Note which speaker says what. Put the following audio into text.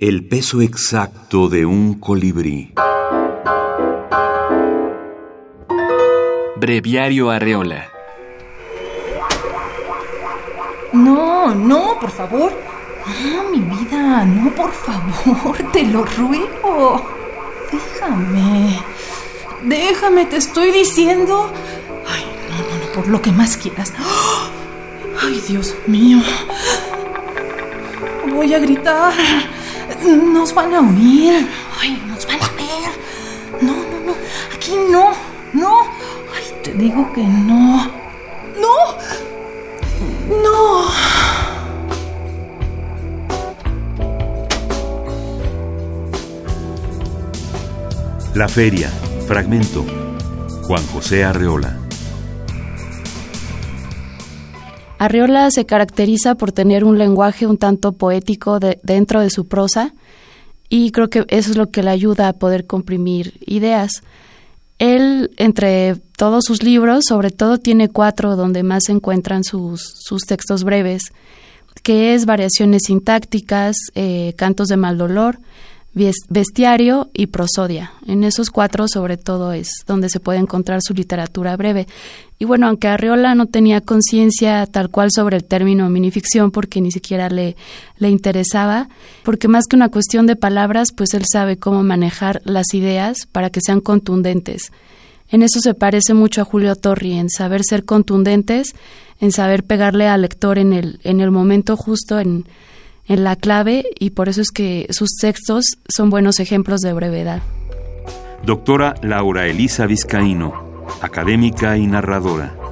Speaker 1: El peso exacto de un colibrí.
Speaker 2: Breviario Arreola.
Speaker 3: No, no, por favor. No, mi vida, no, por favor, te lo ruego. Déjame. Déjame, te estoy diciendo. Ay, no, no, no, por lo que más quieras. Ay, Dios mío. Voy a gritar. Nos van a oír. Ay, nos van a ver. No, no, no. Aquí no. No. Ay, te digo que no. No. No.
Speaker 1: La feria. Fragmento. Juan José Arreola.
Speaker 4: Arriola se caracteriza por tener un lenguaje un tanto poético dentro de su prosa y creo que eso es lo que le ayuda a poder comprimir ideas. Él, entre todos sus libros, sobre todo tiene cuatro donde más se encuentran sus, sus textos breves, que es Variaciones sintácticas, eh, Cantos de mal dolor, bestiario y prosodia. En esos cuatro, sobre todo, es donde se puede encontrar su literatura breve. Y bueno, aunque Arriola no tenía conciencia tal cual sobre el término minificción, porque ni siquiera le, le interesaba, porque más que una cuestión de palabras, pues él sabe cómo manejar las ideas para que sean contundentes. En eso se parece mucho a Julio Torri, en saber ser contundentes, en saber pegarle al lector en el, en el momento justo, en en la clave y por eso es que sus textos son buenos ejemplos de brevedad.
Speaker 1: Doctora Laura Elisa Vizcaíno, académica y narradora.